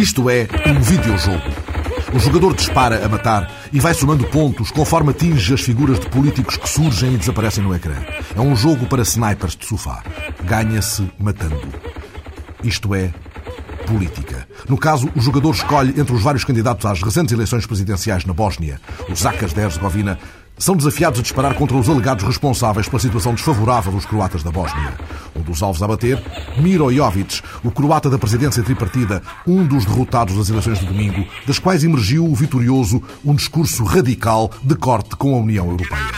Isto é um videojogo. O jogador dispara a matar e vai somando pontos conforme atinge as figuras de políticos que surgem e desaparecem no ecrã. É um jogo para snipers de sofá. Ganha-se matando. Isto é política. No caso, o jogador escolhe entre os vários candidatos às recentes eleições presidenciais na Bósnia, os Zakas de Herzegovina, são desafiados a disparar contra os alegados responsáveis pela situação desfavorável dos croatas da Bósnia. Dos alvos a bater, Miro Jovic, o croata da presidência tripartida, um dos derrotados das eleições de domingo, das quais emergiu o vitorioso um discurso radical de corte com a União Europeia.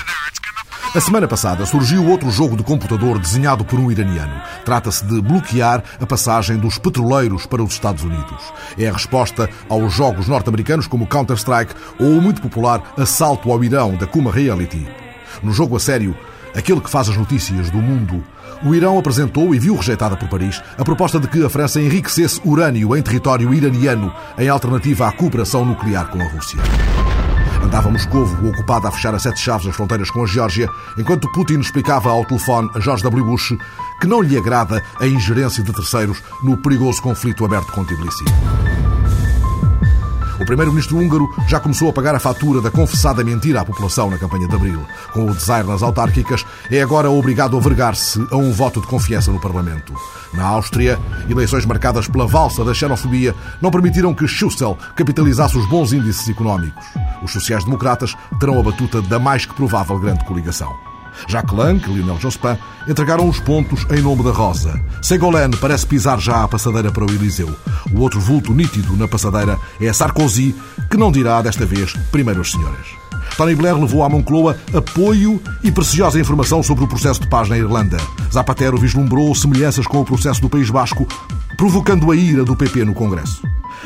A semana passada surgiu outro jogo de computador desenhado por um iraniano. Trata-se de bloquear a passagem dos petroleiros para os Estados Unidos. É a resposta aos jogos norte-americanos como Counter-Strike ou o muito popular Assalto ao Irão da Kuma Reality. No jogo a sério, aquele que faz as notícias do mundo, o Irão apresentou e viu rejeitada por Paris a proposta de que a França enriquecesse urânio em território iraniano em alternativa à cooperação nuclear com a Rússia. Andava Moscovo ocupado a fechar a sete chaves as fronteiras com a Geórgia, enquanto Putin explicava ao telefone a George W. Bush que não lhe agrada a ingerência de terceiros no perigoso conflito aberto com Tbilisi. O primeiro-ministro húngaro já começou a pagar a fatura da confessada mentira à população na campanha de abril. Com o desaire nas autárquicas, é agora obrigado a vergar-se a um voto de confiança no Parlamento. Na Áustria, eleições marcadas pela valsa da xenofobia não permitiram que Schussel capitalizasse os bons índices económicos. Os sociais-democratas terão a batuta da mais que provável grande coligação. Jacques Lang e Lionel Jospin entregaram os pontos em nome da Rosa. Ségolène parece pisar já a passadeira para o Eliseu. O outro vulto nítido na passadeira é Sarkozy, que não dirá desta vez primeiro as senhoras. Tony Blair levou à Moncloa apoio e preciosa informação sobre o processo de paz na Irlanda. Zapatero vislumbrou semelhanças com o processo do País Basco, provocando a ira do PP no Congresso.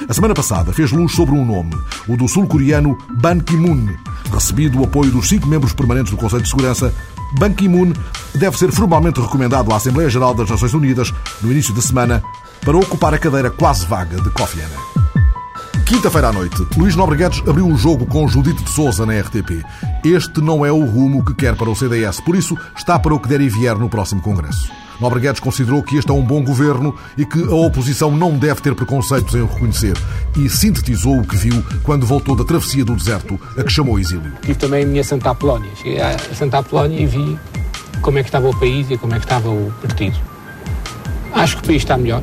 A semana passada fez luz sobre um nome, o do sul-coreano Ban Ki-moon. Recebido o apoio dos cinco membros permanentes do Conselho de Segurança, Ban Ki-moon deve ser formalmente recomendado à Assembleia Geral das Nações Unidas no início da semana para ocupar a cadeira quase vaga de Kofi Annan. Quinta-feira à noite, Luís Nobreguedes abriu o jogo com Judite de Souza na RTP. Este não é o rumo que quer para o CDS, por isso está para o que der e vier no próximo Congresso. Nobreguedes considerou que este é um bom governo e que a oposição não deve ter preconceitos em o reconhecer e sintetizou o que viu quando voltou da travessia do deserto, a que chamou exílio. Tive também a minha Santa Apolónia. Cheguei a Santa Apolónia e vi como é que estava o país e como é que estava o partido. Acho que o país está melhor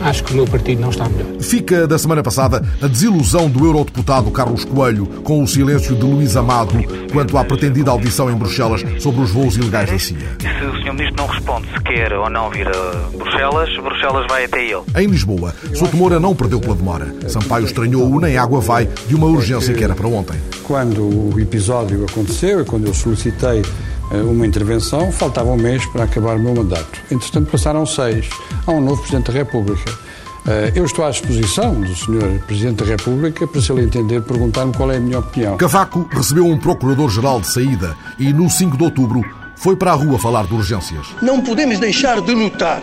acho que o meu partido não está melhor. Fica da semana passada a desilusão do eurodeputado Carlos Coelho com o silêncio de Luís Amado quanto à pretendida audição em Bruxelas sobre os voos ilegais da CIA. Se o Sr. Ministro não responde se quer ou não vir a Bruxelas, Bruxelas vai até ele. Em Lisboa, Souto Moura não perdeu pela demora. Sampaio estranhou-o nem água vai de uma urgência que era para ontem. Quando o episódio aconteceu e quando eu solicitei uma intervenção, faltava um mês para acabar o meu mandato. Entretanto, passaram seis. Há um novo Presidente da República. Eh, eu estou à disposição do Sr. Presidente da República para, se ele entender, perguntar-me qual é a minha opinião. Cavaco recebeu um Procurador-Geral de saída e, no 5 de outubro, foi para a rua falar de urgências. Não podemos deixar de notar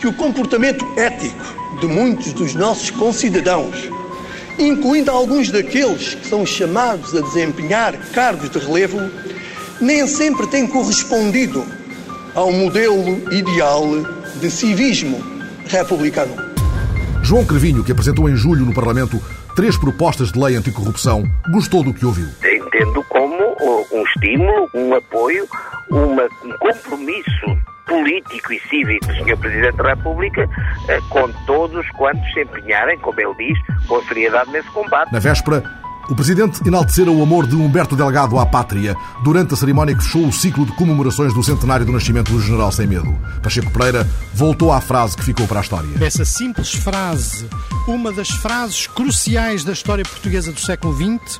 que o comportamento ético de muitos dos nossos concidadãos, incluindo alguns daqueles que são chamados a desempenhar cargos de relevo, nem sempre tem correspondido ao modelo ideal de civismo republicano. João Crevinho, que apresentou em julho no Parlamento três propostas de lei anticorrupção, gostou do que ouviu. Entendo como um estímulo, um apoio, uma, um compromisso político e cívico do Sr. Presidente da República eh, com todos quantos se empenharem, como ele diz, com a seriedade nesse combate. Na véspera, o presidente enaltecera o amor de Humberto Delgado à pátria durante a cerimónia que fechou o ciclo de comemorações do centenário do nascimento do general Sem Medo. Pacheco Pereira voltou à frase que ficou para a história. Essa simples frase, uma das frases cruciais da história portuguesa do século XX,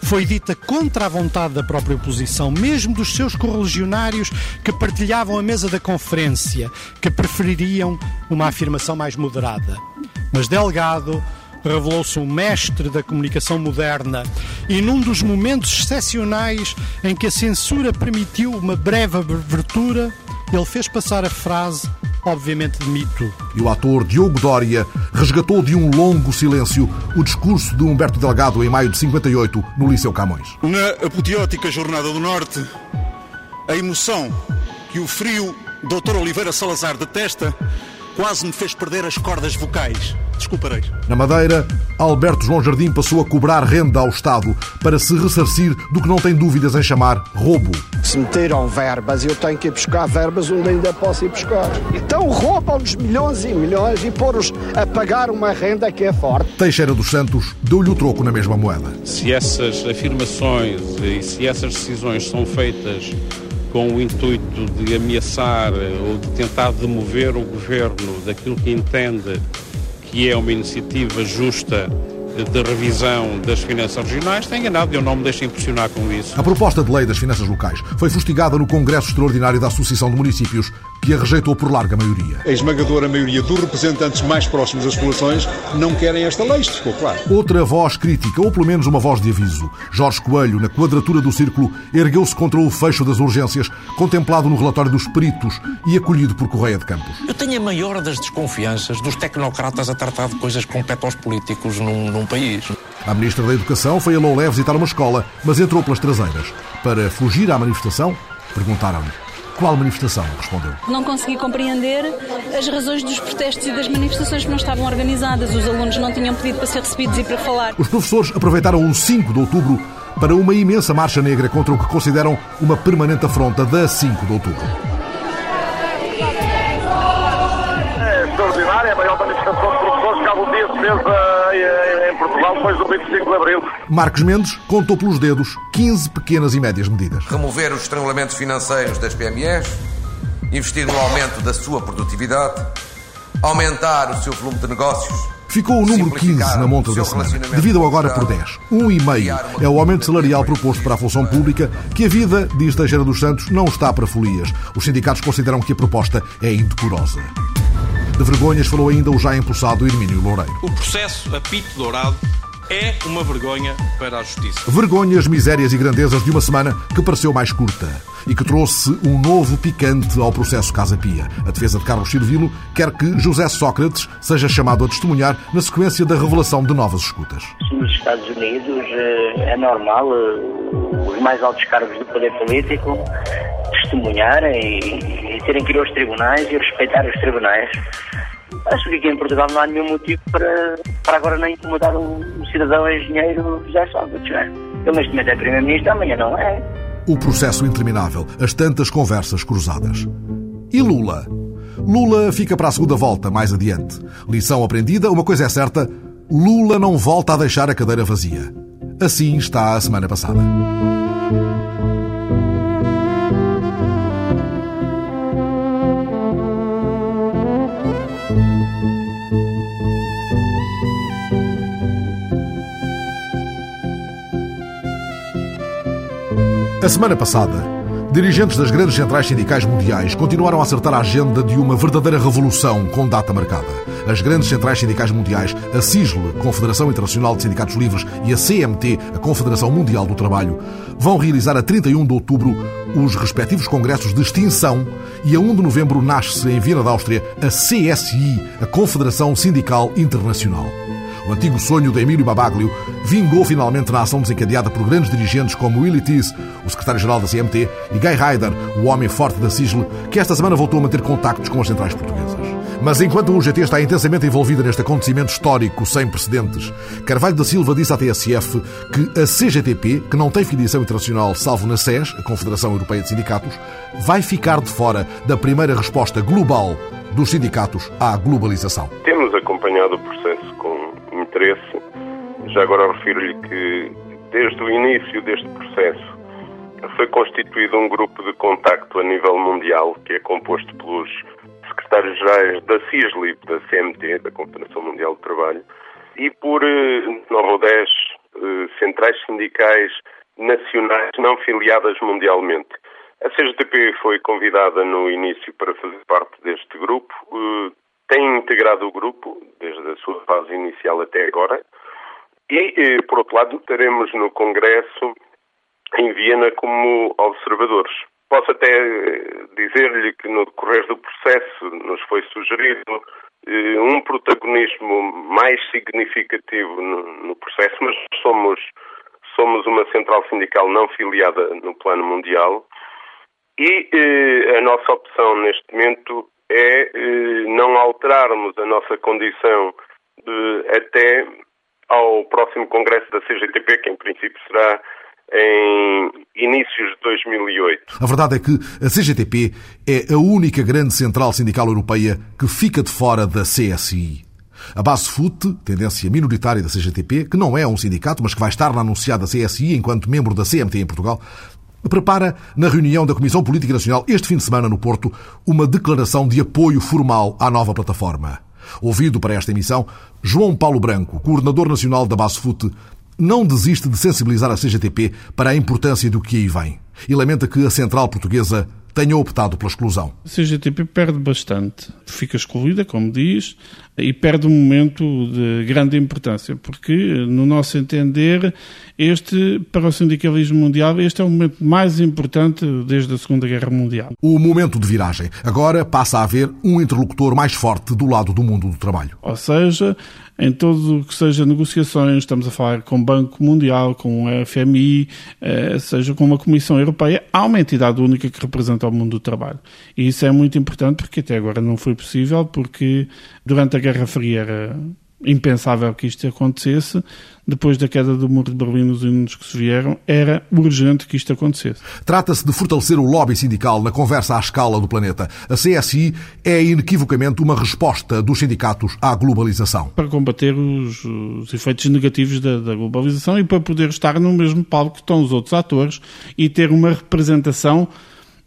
foi dita contra a vontade da própria oposição, mesmo dos seus correligionários que partilhavam a mesa da conferência, que prefeririam uma afirmação mais moderada. Mas Delgado revelou-se um mestre da comunicação moderna e num dos momentos excepcionais em que a censura permitiu uma breve abertura, ele fez passar a frase obviamente de mito. E o ator Diogo Dória resgatou de um longo silêncio o discurso de Humberto Delgado em maio de 58 no Liceu Camões. Na apoteótica Jornada do Norte, a emoção que o frio Dr. Oliveira Salazar detesta quase me fez perder as cordas vocais. Desculparei. Na Madeira, Alberto João Jardim passou a cobrar renda ao Estado para se ressarcir do que não tem dúvidas em chamar roubo. Se meteram verbas, eu tenho que ir buscar verbas onde ainda posso ir buscar. Então roubam-nos milhões e milhões e pôr-os a pagar uma renda que é forte. Teixeira dos Santos deu-lhe o troco na mesma moeda. Se essas afirmações e se essas decisões são feitas com o intuito de ameaçar ou de tentar demover o governo daquilo que entende que é uma iniciativa justa de revisão das finanças regionais, tem enganado e eu não me deixo impressionar com isso. A proposta de lei das finanças locais foi fustigada no Congresso Extraordinário da Associação de Municípios, que a rejeitou por larga maioria. A esmagadora maioria dos representantes mais próximos das populações não querem esta lei, isto ficou claro. Outra voz crítica, ou pelo menos uma voz de aviso. Jorge Coelho, na quadratura do círculo, ergueu-se contra o fecho das urgências, contemplado no relatório dos peritos e acolhido por Correia de Campos. Eu tenho a maior das desconfianças dos tecnocratas a tratar de coisas que competem aos políticos num, num país. A Ministra da Educação foi a Loulé visitar uma escola, mas entrou pelas traseiras. Para fugir à manifestação, perguntaram-lhe. Qual manifestação? Respondeu. Não consegui compreender as razões dos protestos e das manifestações que não estavam organizadas. Os alunos não tinham pedido para ser recebidos e para falar. Os professores aproveitaram o 5 de outubro para uma imensa marcha negra contra o que consideram uma permanente afronta da 5 de outubro. É extraordinária, é a maior manifestação de professores que algum dia se fez em Portugal depois do 25 de Abril. Marcos Mendes contou pelos dedos 15 pequenas e médias medidas. Remover os estrangulamentos financeiros das PMEs, investir no aumento da sua produtividade, aumentar o seu volume de negócios. Ficou o número 15 na monta da semana, devido agora por 10. 1,5 é o aumento salarial proposto para a função pública, que a vida, diz Teixeira dos Santos, não está para folias. Os sindicatos consideram que a proposta é indecorosa. De vergonhas falou ainda o já impulsado Hermínio Loureiro. O processo apito dourado é uma vergonha para a justiça. Vergonhas, misérias e grandezas de uma semana que pareceu mais curta e que trouxe um novo picante ao processo Casa Pia. A defesa de Carlos Silvilo quer que José Sócrates seja chamado a testemunhar na sequência da revelação de novas escutas. Nos Estados Unidos é normal os mais altos cargos do poder político testemunharem e, terem que ir aos tribunais e respeitar os tribunais. Acho que aqui em Portugal não há nenhum motivo para, para agora nem incomodar o, o cidadão engenheiro José Sócrates. É? Ele neste momento é Primeiro-Ministro, amanhã não é. O processo interminável, as tantas conversas cruzadas. E Lula? Lula fica para a segunda volta, mais adiante. Lição aprendida, uma coisa é certa: Lula não volta a deixar a cadeira vazia. Assim está a semana passada. A semana passada, dirigentes das grandes centrais sindicais mundiais continuaram a acertar a agenda de uma verdadeira revolução com data marcada. As grandes centrais sindicais mundiais, a CISL, Confederação Internacional de Sindicatos Livres, e a CMT, a Confederação Mundial do Trabalho, vão realizar a 31 de outubro os respectivos congressos de extinção e a 1 de novembro nasce em Viena da Áustria a CSI, a Confederação Sindical Internacional. O antigo sonho de Emílio Babaglio vingou finalmente na ação desencadeada por grandes dirigentes como Willy Tees, o secretário-geral da CMT, e Guy Ryder, o homem forte da SISL, que esta semana voltou a manter contactos com as centrais portuguesas. Mas enquanto o UGT está intensamente envolvida neste acontecimento histórico sem precedentes, Carvalho da Silva disse à TSF que a CGTP, que não tem filiação internacional salvo na SES, a Confederação Europeia de Sindicatos, vai ficar de fora da primeira resposta global dos sindicatos à globalização. Temos acompanhado o processo com interesse. Já agora refiro-lhe que, desde o início deste processo, foi constituído um grupo de contacto a nível mundial, que é composto pelos secretários-gerais da CISLIP, da CMT, da Confederação Mundial do Trabalho, e por eh, 9 ou 10 eh, centrais sindicais nacionais não filiadas mundialmente. A CGTP foi convidada no início para fazer parte deste grupo, eh, tem integrado o grupo desde a sua fase inicial até agora. E, eh, por outro lado, teremos no Congresso em Viena como observadores. Posso até eh, dizer-lhe que no decorrer do processo nos foi sugerido eh, um protagonismo mais significativo no, processo, mas somos, somos uma central sindical não filiada no plano mundial e a nossa opção neste momento é eh, não alterarmos a nossa condição eh, até ao próximo congresso da CGTP, que em princípio será em inícios de 2008. A verdade é que a CGTP é a única grande central sindical europeia que fica de fora da CSI. A base FUT, tendência minoritária da CGTP, que não é um sindicato, mas que vai estar na anunciada CSI enquanto membro da CMT em Portugal, prepara, na reunião da Comissão Política Nacional este fim de semana no Porto, uma declaração de apoio formal à nova plataforma. Ouvido para esta emissão, João Paulo Branco, coordenador nacional da Base FUT, não desiste de sensibilizar a CGTP para a importância do que aí vem e lamenta que a central portuguesa tenha optado pela exclusão. A CGTP perde bastante. Fica excluída, como diz, e perde um momento de grande importância, porque, no nosso entender, este, para o sindicalismo mundial, este é o momento mais importante desde a Segunda Guerra Mundial. O momento de viragem. Agora passa a haver um interlocutor mais forte do lado do mundo do trabalho. Ou seja, em tudo o que seja negociações, estamos a falar com o Banco Mundial, com o FMI, eh, seja com uma Comissão Europeia, há uma entidade única que representa o mundo do trabalho. E isso é muito importante porque até agora não foi possível, porque durante a Guerra Fria era impensável que isto acontecesse. Depois da queda do muro de Berlim, os anos que se vieram, era urgente que isto acontecesse. Trata-se de fortalecer o lobby sindical na conversa à escala do planeta. A CSI é inequivocamente uma resposta dos sindicatos à globalização. Para combater os, os efeitos negativos da, da globalização e para poder estar no mesmo palco que estão os outros atores e ter uma representação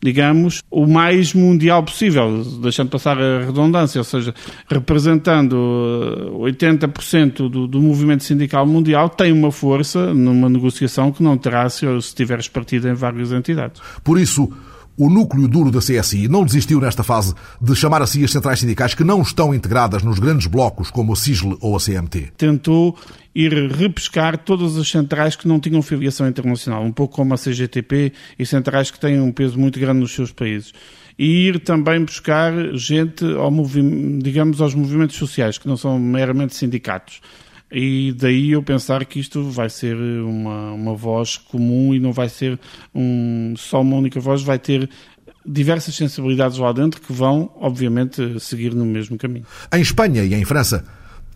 digamos, o mais mundial possível, deixando passar a redundância, ou seja, representando 80% uh, do, do movimento sindical mundial, tem uma força numa negociação que não terá se, se tiveres partido em várias entidades. Por isso, o núcleo duro da CSI não desistiu nesta fase de chamar a si as centrais sindicais que não estão integradas nos grandes blocos como a SISL ou a CMT. Tentou ir repescar todas as centrais que não tinham filiação internacional, um pouco como a CGTP e centrais que têm um peso muito grande nos seus países. E ir também buscar gente, ao digamos, aos movimentos sociais, que não são meramente sindicatos. E daí eu pensar que isto vai ser uma, uma voz comum e não vai ser um, só uma única voz, vai ter diversas sensibilidades lá dentro que vão, obviamente, seguir no mesmo caminho. Em Espanha e em França,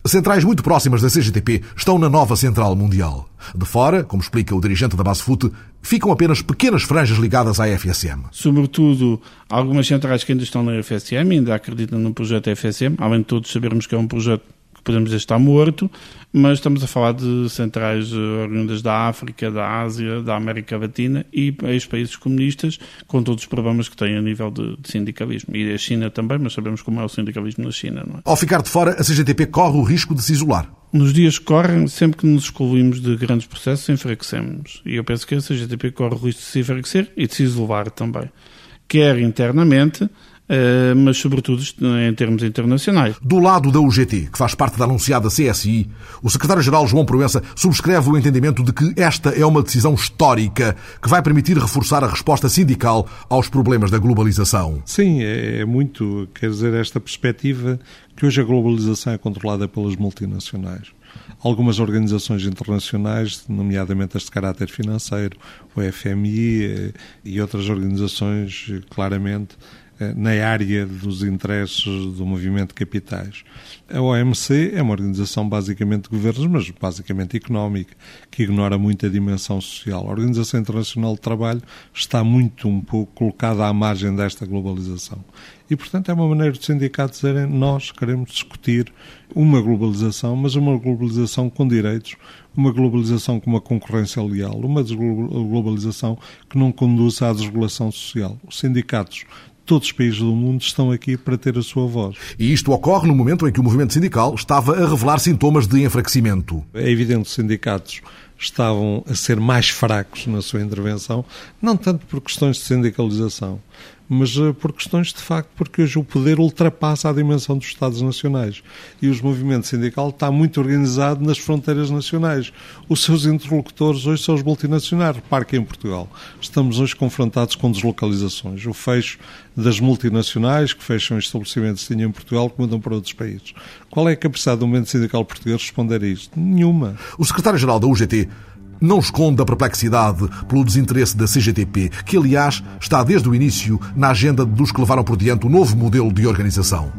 Centrais muito próximas da CGTP estão na nova central mundial. De fora, como explica o dirigente da base FUT, ficam apenas pequenas franjas ligadas à FSM. Sobretudo, algumas centrais que ainda estão na FSM, ainda acreditam no projeto FSM, além de todos sabermos que é um projeto que podemos dizer está morto, mas estamos a falar de centrais eh, oriundas da África, da Ásia, da América Latina e ex-países comunistas, com todos os problemas que têm a nível de, de, sindicalismo. E a China também, mas sabemos como é o sindicalismo na China. Não é? Ao ficar de fora, a CGTP corre o risco de se isolar. Nos dias que correm, sempre que nos excluímos de grandes processos, enfraquecemos. E eu penso que a CGTP corre o risco de se enfraquecer e de se isolar também. Quer internamente, mas sobretudo em termos internacionais. Do lado da UGT, que faz parte da anunciada CSI, o secretário-geral João Proença subscreve o entendimento de que esta é uma decisão histórica que vai permitir reforçar a resposta sindical aos problemas da globalização. Sim, é, é muito, quer dizer, esta perspectiva que hoje a globalização é controlada pelas multinacionais algumas organizações internacionais, nomeadamente as de caráter financeiro, o FMI eh, e outras organizações, eh, claramente, eh, na área dos interesses do movimento de capitais. A OMC é uma organização basicamente de governos, mas basicamente económica, que ignora muito a dimensão social. A Organização Internacional de Trabalho está muito um pouco colocada à margem desta globalização. E, portanto, é uma maneira dos sindicatos dizerem nós queremos discutir uma globalização, mas uma globalização com direitos, uma globalização com uma concorrência leal, uma globalização que não conduz à desregulação social. Os sindicatos todos os países do mundo estão aqui para ter a sua voz. E isto ocorre no momento em que o movimento sindical estava a revelar sintomas de enfraquecimento. É evidente que os sindicatos estavam a ser mais fracos na sua intervenção, não tanto por questões de sindicalização, mas eh, por questões de facto, porque hoje o poder ultrapassa a dimensão dos Estados nacionais e os movimentos sindical está muito organizado nas fronteiras nacionais. Os seus interlocutores hoje são os multinacionais. Repare que em Portugal estamos hoje confrontados com deslocalizações. O fecho das multinacionais que fecham estabelecimentos que em Portugal que mudam para outros países. Qual é a capacidade do movimento sindical português responder a isto? Nenhuma. O secretário-geral da UGT não esconde a perplexidade pelo desinteresse da CGTP, que aliás está desde o início na agenda dos que levaram por diante o novo modelo de organização.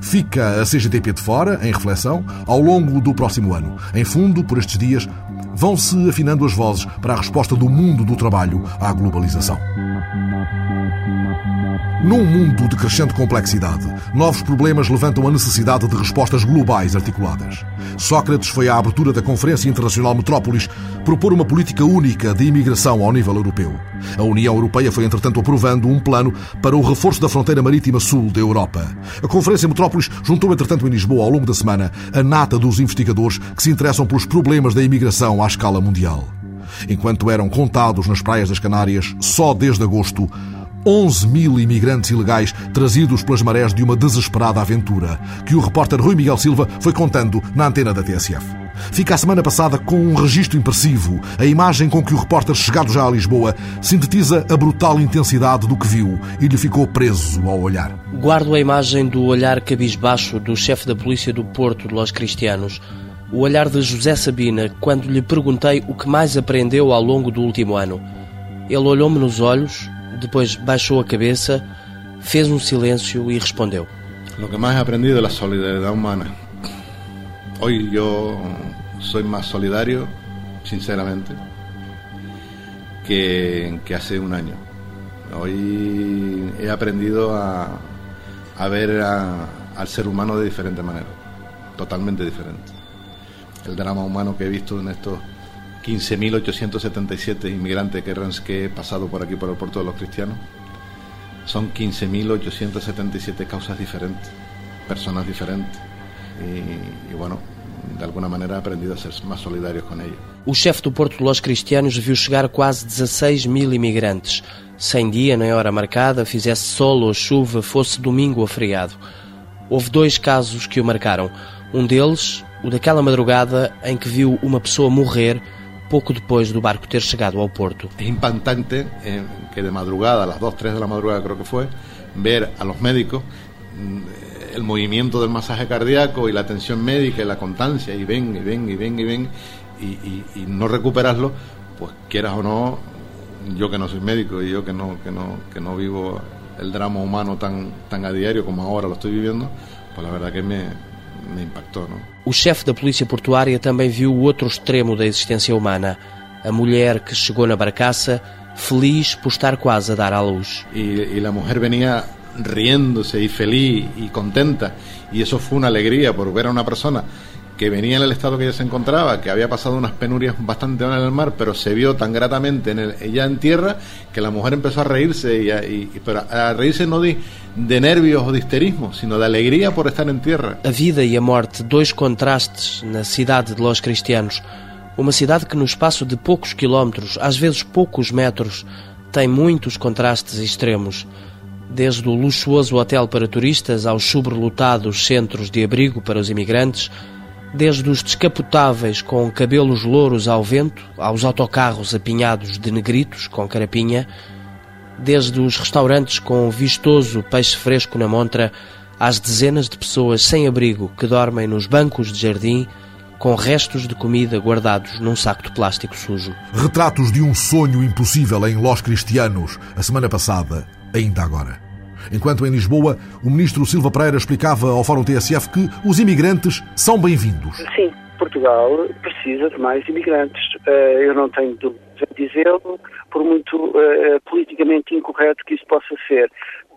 Fica a CGTP de fora, em reflexão, ao longo do próximo ano. Em fundo, por estes dias, vão-se afinando as vozes para a resposta do mundo do trabalho à globalização. Num mundo de crescente complexidade, novos problemas levantam a necessidade de respostas globais articuladas. Sócrates foi à abertura da Conferência Internacional Metrópolis propor uma política única de imigração ao nível europeu. A União Europeia foi, entretanto, aprovando um plano para o reforço da fronteira marítima sul da Europa. A Conferência Metrópolis juntou, entretanto, em Lisboa, ao longo da semana, a nata dos investigadores que se interessam pelos problemas da imigração à escala mundial. Enquanto eram contados nas praias das Canárias, só desde agosto, 11 mil imigrantes ilegais trazidos pelas marés de uma desesperada aventura, que o repórter Rui Miguel Silva foi contando na antena da TSF. Fica a semana passada com um registro impressivo, a imagem com que o repórter, chegado já a Lisboa, sintetiza a brutal intensidade do que viu e lhe ficou preso ao olhar. Guardo a imagem do olhar cabisbaixo do chefe da polícia do Porto de Los Cristianos, o olhar de José Sabina quando lhe perguntei o que mais aprendeu ao longo do último ano. Ele olhou-me nos olhos, depois baixou a cabeça, fez um silêncio e respondeu: Lo que más he aprendido es la solidaridad humana. Hoy yo soy más solidario, sinceramente, que, que hace un año. Hoy he aprendido a, a ver a, al ser humano de diferente manera, totalmente diferente. El drama humano que he visto en estos 15.877 inmigrantes que, he pasado por aquí, por el puerto de los cristianos, son 15.877 causas diferentes, personas diferentes. E, e, bueno, de alguma maneira aprendido a ser mais solidários com eles. O chefe do Porto de Los Cristianos viu chegar quase 16 mil imigrantes, sem dia nem hora marcada, fizesse sol ou chuva, fosse domingo ou feriado. Houve dois casos que o marcaram. Um deles, o daquela madrugada em que viu uma pessoa morrer pouco depois do barco ter chegado ao porto. É impactante eh, que de madrugada, a las 2, 3 de la madrugada creo que fue, ver a los médicos mm, el movimiento del masaje cardíaco y la atención médica y la constancia y ven y ven y ven y ven y, no recuperarlo, pues quieras o no, yo que no soy médico y yo que no, que no, que no vivo el drama humano tan, tan a diario como ahora lo estoy viviendo, pues la verdad que me, me impactou. Não? O chefe da polícia portuária também viu o outro extremo da existência humana, a mulher que chegou na barcaça feliz por estar quase a dar à luz. E, e a mulher venia riéndose y feliz y contenta y eso fue una alegría por ver a una persona que venía en el estado que ella se encontraba, que había pasado unas penurias bastante en el mar, pero se vio tan gratamente en el, ella en tierra que la mujer empezó a reírse, y, a, y pero a reírse no de, de nervios ou de histerismo, sino de alegria por estar em terra. A vida e a morte, dois contrastes na cidade de Los Cristianos. Uma cidade que no espaço de poucos quilómetros, às vezes poucos metros, tem muitos contrastes extremos. Desde o luxuoso hotel para turistas aos sobrelotados centros de abrigo para os imigrantes, desde os descapotáveis com cabelos louros ao vento, aos autocarros apinhados de negritos com carapinha, desde os restaurantes com vistoso peixe fresco na montra, às dezenas de pessoas sem abrigo que dormem nos bancos de jardim com restos de comida guardados num saco de plástico sujo. Retratos de um sonho impossível em Los Cristianos, a semana passada, ainda agora. Enquanto em Lisboa, o ministro Silva Pereira explicava ao Fórum TSF que os imigrantes são bem-vindos. Sim, Portugal precisa de mais imigrantes. Eh, eu não tenho dúvida em dizê-lo, por muito uh, politicamente incorreto que isso possa ser.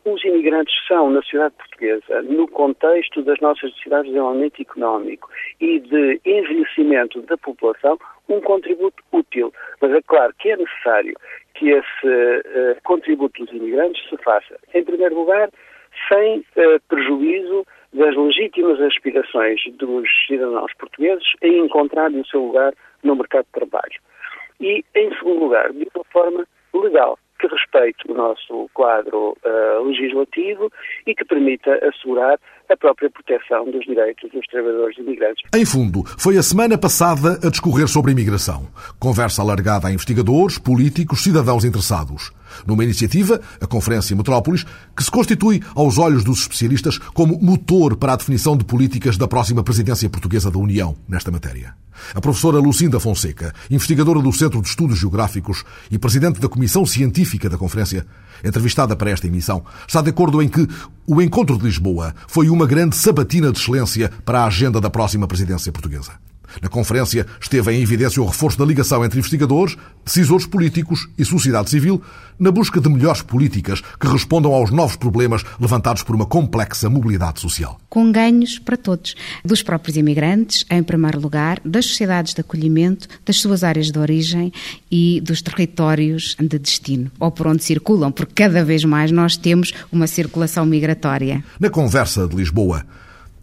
Os imigrantes são, na sociedade portuguesa, no contexto das nossas necessidades de desenvolvimento económico e de envelhecimento da população, um contributo útil. Mas é claro que é necessário que esse uh, contributo dos imigrantes se faça, em primeiro lugar, sem uh, prejuízo das legítimas aspirações dos cidadãos portugueses em encontrar o seu lugar no mercado de trabalho. E, em segundo lugar, de uma forma legal, que respeite o nosso quadro uh, legislativo e que permita assegurar a própria proteção dos direitos dos trabalhadores imigrantes. Em fundo, foi a semana passada a discorrer sobre a imigração. Conversa alargada a investigadores, políticos, cidadãos interessados. Numa iniciativa, a Conferência Metrópolis, que se constitui, aos olhos dos especialistas, como motor para a definição de políticas da próxima presidência portuguesa da União nesta matéria. A professora Lucinda Fonseca, investigadora do Centro de Estudos Geográficos e presidente da Comissão Científica da Conferência, entrevistada para esta emissão, está de acordo em que O encontro de Lisboa foi uma grande sabatina de excelência para a agenda da próxima presidência portuguesa. Na conferência esteve em evidência o reforço da ligação entre investigadores, decisores políticos e sociedade civil na busca de melhores políticas que respondam aos novos problemas levantados por uma complexa mobilidade social. Com ganhos para todos, dos próprios imigrantes, em primeiro lugar, das sociedades de acolhimento, das suas áreas de origem e dos territórios de destino, ou por onde circulam, porque cada vez mais nós temos uma circulação migratória. Na conversa de Lisboa,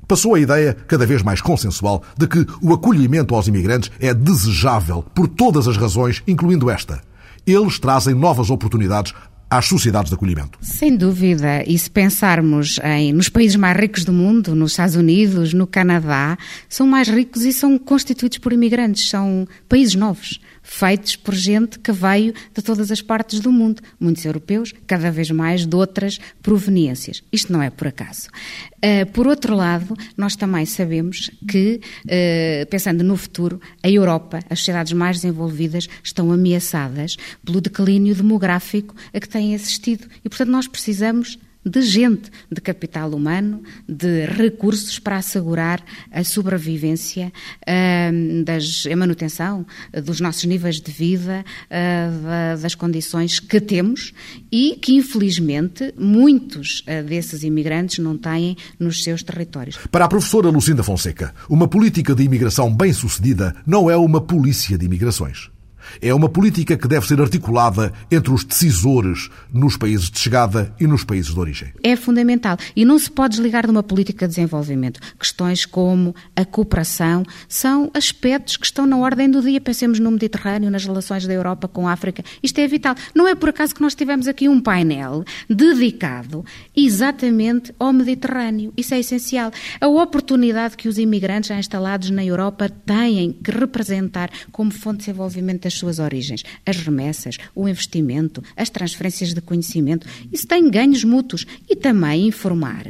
passou a ideia, cada vez mais consensual, de que o acolhimento aos imigrantes é desejável por todas as razões, incluindo esta. Eles trazem novas oportunidades às sociedades de acolhimento. Sem dúvida. E se pensarmos em, nos países mais ricos do mundo, nos Estados Unidos, no Canadá, são mais ricos e são constituídos por imigrantes, são países novos feitos por gente que veio de todas as partes do mundo, muitos europeus, cada vez mais de outras proveniências. Isto não é por acaso. Uh, por outro lado, nós também sabemos que, uh, pensando no futuro, a Europa, as sociedades mais desenvolvidas, estão ameaçadas pelo declínio demográfico a que têm assistido. E, portanto, nós precisamos de gente, de capital humano, de recursos para assegurar a sobrevivência, uh, das, a manutenção dos nossos níveis de vida, uh, das condições que temos e que, infelizmente, muitos uh, desses imigrantes não têm nos seus territórios. Para a professora Lucinda Fonseca, uma política de imigração bem-sucedida não é uma polícia de imigrações. É uma política que deve ser articulada entre os decisores nos países de chegada e nos países de origem. É fundamental. E não se pode desligar de uma política de desenvolvimento. Questões como a cooperação são aspectos que estão na ordem do dia. Pensemos no Mediterrâneo, nas relações da Europa com a África. Isto é vital. Não é por acaso que nós tivemos aqui um painel dedicado exatamente ao Mediterrâneo. Isso é essencial. A oportunidade que os imigrantes já instalados na Europa têm que representar como fonte de desenvolvimento das suas origens. As remessas, o investimento, as transferências de conhecimento. Isso tem ganhos mútuos. E também informar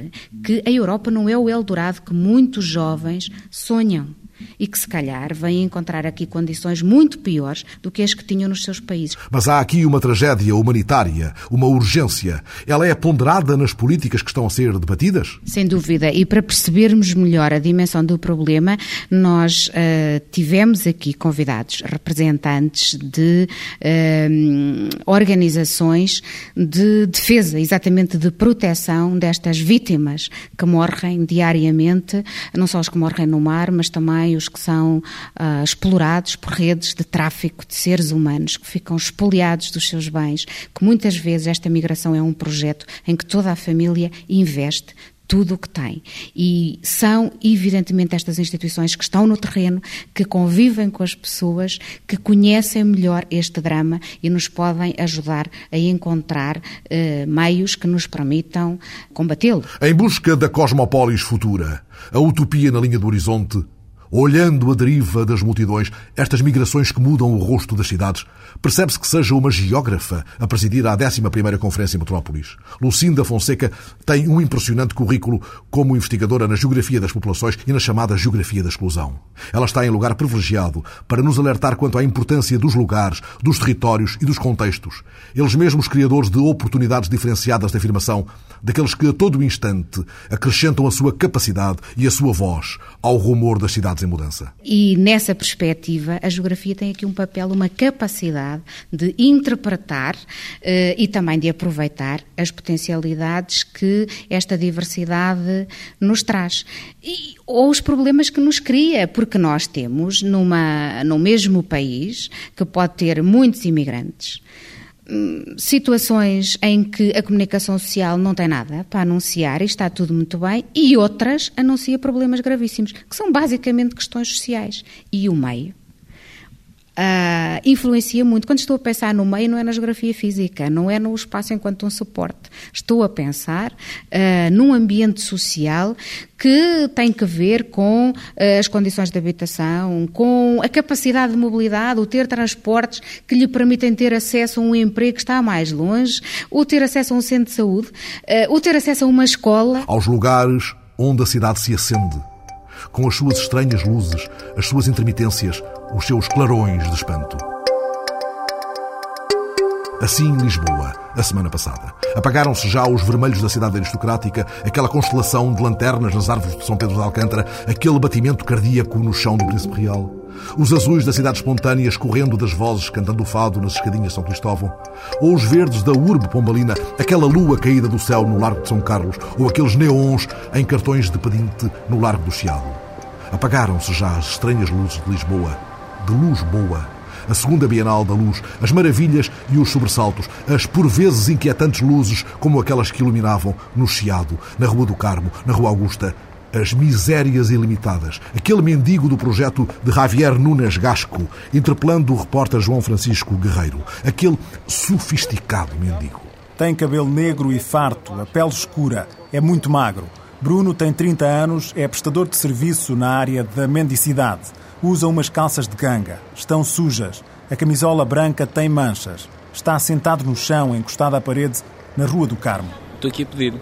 que a Europa não é o Eldorado que muitos jovens sonham e que, se calhar, vêm encontrar aqui condições muito piores do que as que tinham nos seus países. Mas há aqui uma tragédia humanitária, uma urgência. Ela é ponderada nas políticas que estão a ser debatidas? Sem dúvida. E para percebermos melhor a dimensão do problema, nós uh, tivemos aqui convidados representantes de uh, organizações de defesa, exatamente de proteção destas vítimas que morrem diariamente, não só os que morrem no mar, mas também também os que são uh, explorados por redes de tráfico de seres humanos, que ficam expoliados dos seus bens, que muitas vezes esta migração é um projeto em que toda a família investe tudo o que tem. E são, evidentemente, estas instituições que estão no terreno, que convivem com as pessoas, que conhecem melhor este drama e nos podem ajudar a encontrar eh, meios que nos permitam combatê-lo. Em busca da cosmopólis futura, a utopia na linha do horizonte, Olhando a deriva das multidões, estas migrações que mudam o rosto das cidades, percebe-se que seja uma geógrafa a presidir a 11ª Conferência Metrópolis. Lucinda Fonseca tem um impressionante currículo como investigadora na geografia das populações e na chamada geografia da exclusão. Ela está em lugar privilegiado para nos alertar quanto à importância dos lugares, dos territórios e dos contextos. Eles mesmos criadores de oportunidades diferenciadas de afirmação, daqueles que a todo instante acrescentam a sua capacidade e a sua voz ao rumor das cidades em mudança. E nessa perspectiva, a geografia tem aqui um papel, uma capacidade de interpretar uh, e também de aproveitar as potencialidades que esta diversidade nos traz. E, ou os problemas que nos cria, porque nós temos numa, no mesmo país que pode ter muitos imigrantes situações em que a comunicação social não tem nada para anunciar e está tudo muito bem, e outras anuncia problemas gravíssimos, que são basicamente questões sociais. E o meio uh, influencia muito. Quando estou a pensar no meio, não é na geografia física, não é no espaço enquanto um suporte. Estou a pensar uh, num ambiente social que tem que ver com uh, as condições de habitação, com a capacidade de mobilidade, o ter transportes que lhe permitem ter acesso a um emprego que está mais longe, o ter acesso a um centro de saúde, o ter acesso a uma escola. Aos lugares onde a cidade se acende com as suas estranhas luzes, as suas intermitências, os seus clarões de espanto. Assim Lisboa, a semana passada. Apagaram-se já os vermelhos da cidade aristocrática, aquela constelação de lanternas nas árvores de São Pedro de Alcântara, aquele batimento cardíaco no chão do Príncipe Real. Os azuis da cidade espontânea escorrendo das vozes cantando o fado nas escadinhas de São Cristóvão. Ou os verdes da urbe pombalina, aquela lua caída do céu no Largo de São Carlos, ou aqueles neons em cartões de pedinte no Largo do Chiado. Apagaram-se já as estranhas luzes de Lisboa, de luz boa, a segunda Bienal da Luz, as maravilhas e os sobressaltos, as por vezes inquietantes luzes como aquelas que iluminavam no Chiado, na Rua do Carmo, na Rua Augusta, as misérias ilimitadas. Aquele mendigo do projeto de Javier Nunes Gasco, interpelando o repórter João Francisco Guerreiro. Aquele sofisticado mendigo. Tem cabelo negro e farto, a pele escura, é muito magro. Bruno tem 30 anos, é prestador de serviço na área da mendicidade. Usa umas calças de ganga. Estão sujas. A camisola branca tem manchas. Está sentado no chão, encostado à parede, na Rua do Carmo. Estou aqui a pedir.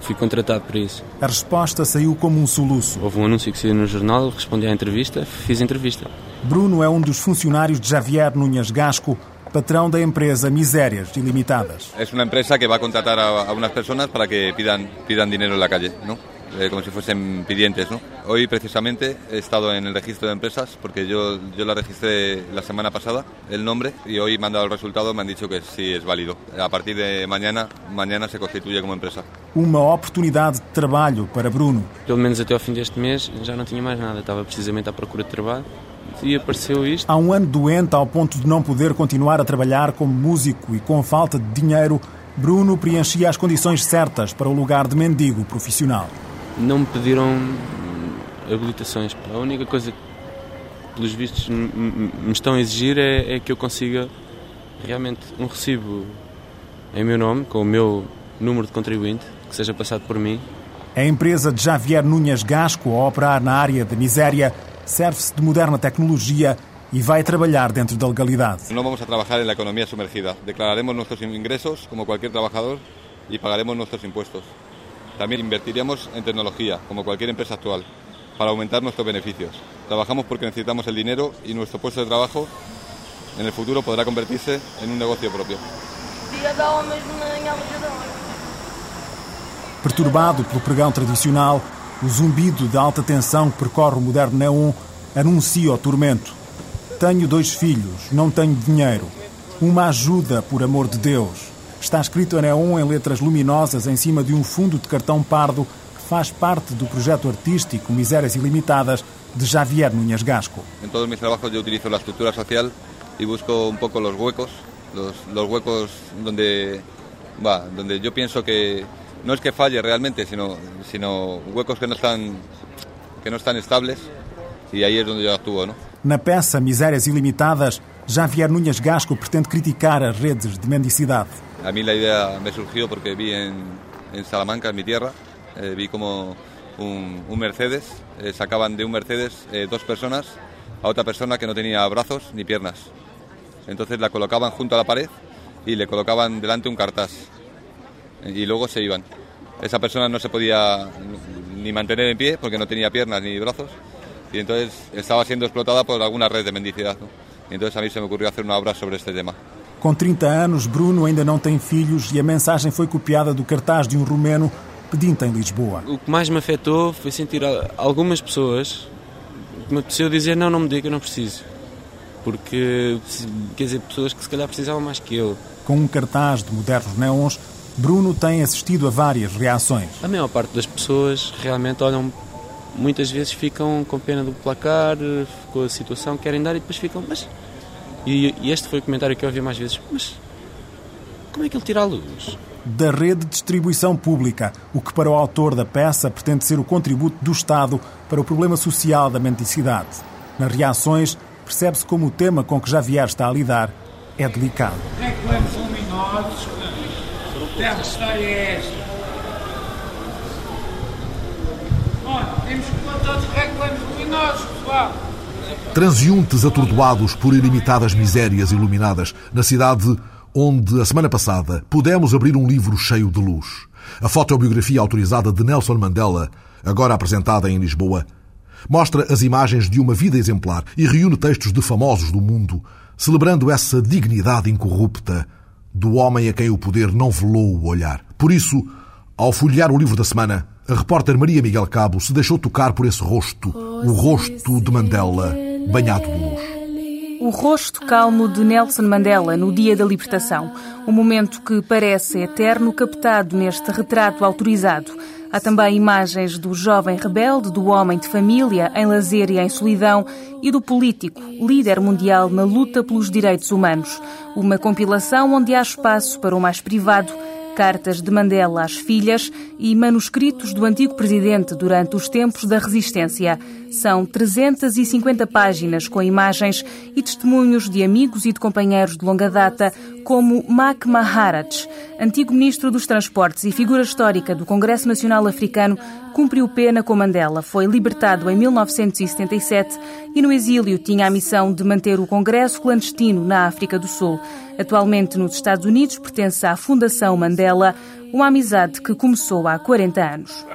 Fui contratado por isso. A resposta saiu como um soluço. Houve um anúncio que saiu no jornal, respondi à entrevista, fiz a entrevista. Bruno é um dos funcionários de Javier Núñez Gasco, patrão da empresa Misérias Ilimitadas. É uma empresa que vai contratar a, a umas pessoas para que pidan, pidan dinheiro na calle, não? Eh, como si fuesen pidientes. ¿no? Hoy precisamente he estado en el registro de empresas porque yo, yo la registré la semana pasada, el nombre, y hoy me han dado el resultado, me han dicho que sí es válido. A partir de mañana, mañana se constituye como empresa. Uma oportunidade de trabalho para Bruno. Pelo menos até ao fim deste mês já não tinha mais nada, estava precisamente à procura de trabalho e apareceu isto. Há um ano doente ao ponto de não poder continuar a trabalhar como músico e com falta de dinheiro, Bruno preenchia as condições certas para o lugar de mendigo profissional não me pediram habilitações. A única coisa que, pelos vistos, me estão a exigir é, é, que eu consiga realmente um recibo em meu nome, com o meu número de contribuinte, que seja passado por mim. A empresa de Javier Núñez Gasco, a operar na área da miséria, serve-se de moderna tecnologia e vai trabalhar dentro da legalidade. Não vamos a trabalhar na economia sumergida. Declararemos nossos ingressos como qualquer trabalhador e pagaremos nossos impostos. También invertiremos en tecnología, como cualquier empresa actual, para aumentar nuestros beneficios. Trabajamos porque necesitamos el dinero y nuestro puesto de trabajo en el futuro podrá convertirse en un negocio propio. Perturbado pelo pregão tradicional, o zumbido de alta tensão que percorre o moderno neon anuncia o tormento. Tenho dois filhos, não tenho dinheiro. Uma ajuda, por amor de Deus. Está escrito a neon em letras luminosas em cima de um fundo de cartão pardo que faz parte do projeto artístico Misérias Ilimitadas de Javier Núñez Gasco. En todos mis trabajos yo utilizo la estructura social y busco un poco los huecos, los huecos donde, va, donde yo pienso que no es que falle realmente, sino, sino huecos que no están, que no están estables y ahí es donde yo actúo, ¿no? Na peça Misérias Ilimitadas, Javier Núñez Gasco pretende criticar as redes de mendicidade. A mí la idea me surgió porque vi en, en Salamanca, en mi tierra, eh, vi como un, un Mercedes, eh, sacaban de un Mercedes eh, dos personas a otra persona que no tenía brazos ni piernas. Entonces la colocaban junto a la pared y le colocaban delante un cartaz y luego se iban. Esa persona no se podía ni mantener en pie porque no tenía piernas ni brazos y entonces estaba siendo explotada por alguna red de mendicidad. ¿no? Y entonces a mí se me ocurrió hacer una obra sobre este tema. Com 30 anos, Bruno ainda não tem filhos e a mensagem foi copiada do cartaz de um romeno pedinte em Lisboa. O que mais me afetou foi sentir algumas pessoas que me apeteceu dizer não, não me diga, não preciso. Porque, quer dizer, pessoas que se calhar precisavam mais que eu. Com um cartaz de modernos neons, Bruno tem assistido a várias reações. A maior parte das pessoas realmente olham, muitas vezes ficam com pena do placar, com a situação, querem dar e depois ficam, mas e, e, este foi o comentário que eu ouvi mais vezes. Mas como é que ele tira a luz? Da rede de distribuição pública, o que para o autor da peça pretende ser o contributo do Estado para o problema social da mendicidade. Nas reações, percebe-se como o tema com que Javier está a lidar é delicado. Reclamos luminosos. Terra história é esta? Atordoados por ilimitadas misérias iluminadas na cidade onde, a semana passada, pudemos abrir um livro cheio de luz. A fotobiografia autorizada de Nelson Mandela, agora apresentada em Lisboa, mostra as imagens de uma vida exemplar e reúne textos de famosos do mundo, celebrando essa dignidade incorrupta do homem a quem o poder não velou o olhar. Por isso, ao folhear o livro da semana, a repórter Maria Miguel Cabo se deixou tocar por esse rosto, o rosto de Mandela, banhado de luz. O rosto calmo de Nelson Mandela no dia da libertação. Um momento que parece eterno, captado neste retrato autorizado. Há também imagens do jovem rebelde, do homem de família, em lazer e em solidão, e do político, líder mundial na luta pelos direitos humanos. Uma compilação onde há espaço para o mais privado cartas de Mandela às filhas e manuscritos do antigo presidente durante os tempos da resistência. São 350 páginas com imagens e testemunhos de amigos e de companheiros de longa data, como Mac Maharaj, antigo ministro dos Transportes e figura histórica do Congresso Nacional Africano, cumpriu pena com Mandela. Foi libertado em 1977 e no exílio tinha a missão de manter o Congresso clandestino na África do Sul. Atualmente nos Estados Unidos pertence à Fundação Mandela, uma amizade que começou há 40 anos.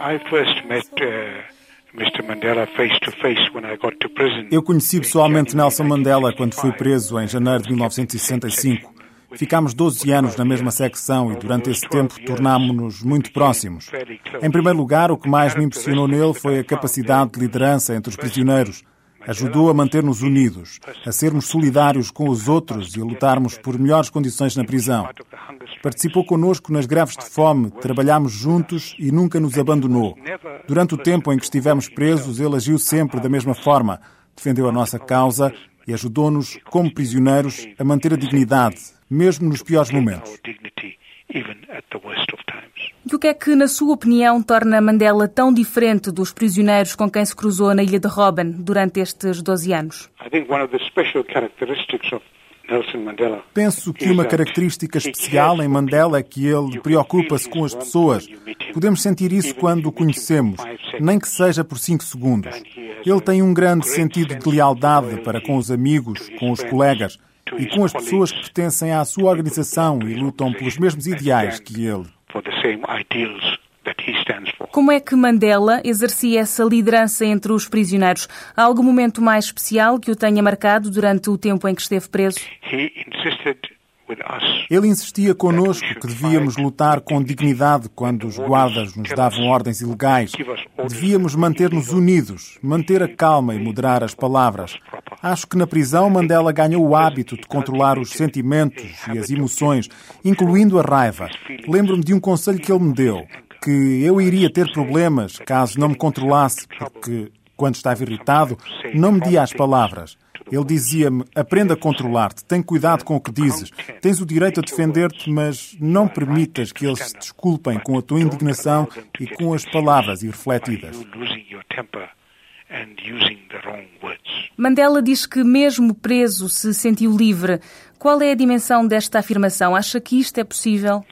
Eu conheci pessoalmente Nelson Mandela quando fui preso em janeiro de 1965. Ficámos 12 anos na mesma secção e durante esse tempo tornámos-nos muito próximos. Em primeiro lugar, o que mais me impressionou nele foi a capacidade de liderança entre os prisioneiros. Ajudou a manter-nos unidos, a sermos solidários com os outros e a lutarmos por melhores condições na prisão. Participou conosco nas greves de fome, trabalhámos juntos e nunca nos abandonou. Durante o tempo em que estivemos presos, ele agiu sempre da mesma forma. Defendeu a nossa causa e ajudou-nos, como prisioneiros, a manter a dignidade, mesmo nos piores momentos. E o que é que, na sua opinião, torna Mandela tão diferente dos prisioneiros com quem se cruzou na ilha de Robben durante estes 12 anos? Penso que uma característica especial em Mandela é que ele preocupa-se com as pessoas. Podemos sentir isso quando o conhecemos, nem que seja por cinco segundos. Ele tem um grande sentido de lealdade para com os amigos, com os colegas e com as pessoas que pertencem à sua organização e lutam pelos mesmos ideais que ele. Como é que Mandela exercia essa liderança entre os prisioneiros? Há algum momento mais especial que o tenha marcado durante o tempo em que esteve preso? Ele insistia connosco que devíamos lutar com dignidade quando os guardas nos davam ordens ilegais. Devíamos manter-nos unidos, manter a calma e moderar as palavras. Acho que na prisão Mandela ganhou o hábito de controlar os sentimentos e as emoções, incluindo a raiva. Lembro-me de um conselho que ele me deu, que eu iria ter problemas caso não me controlasse, porque quando estava irritado, não media as palavras. Ele dizia-me: aprenda a controlar-te, tem cuidado com o que dizes, tens o direito a defender-te, mas não permitas que eles se desculpem com a tua indignação e com as palavras irrefletidas. Mandela diz que, mesmo preso, se sentiu livre. Qual é a dimensão desta afirmação? Acha que isto é possível?